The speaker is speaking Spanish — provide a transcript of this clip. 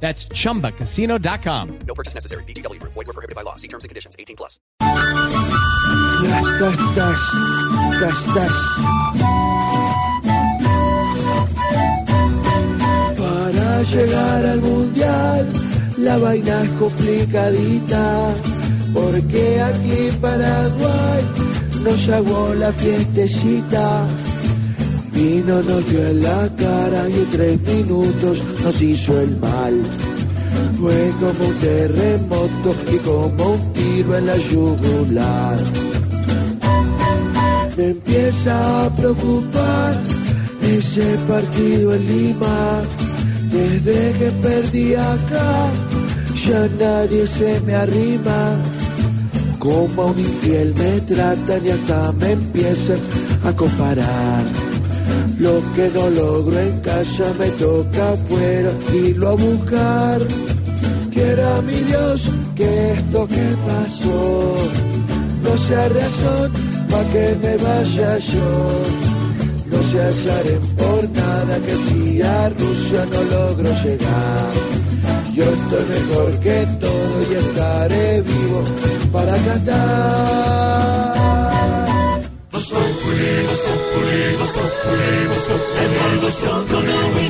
That's chumbacasino.com. No purchase necessary. BGW. Void were prohibited by law. See terms and conditions. 18 plus. Las tastas, tastas. Para llegar al mundial, la vaina es complicadita. Porque aquí en Paraguay nos llegó la fiestecita. Vino nos dio en la cara y en tres minutos nos hizo el mal. Fue como un terremoto y como un tiro en la yugular. Me empieza a preocupar ese partido en Lima. Desde que perdí acá, ya nadie se me arrima. Como un infiel me tratan y hasta me empiezan a comparar. Lo que no logro en casa me toca afuera, irlo a buscar. Quiera mi Dios que esto que pasó no sea razón para que me vaya yo. No se hallaren por nada que si a Rusia no logro llegar. Yo estoy mejor que todo y estaré vivo para cantar. Evolution, evolution, evolution,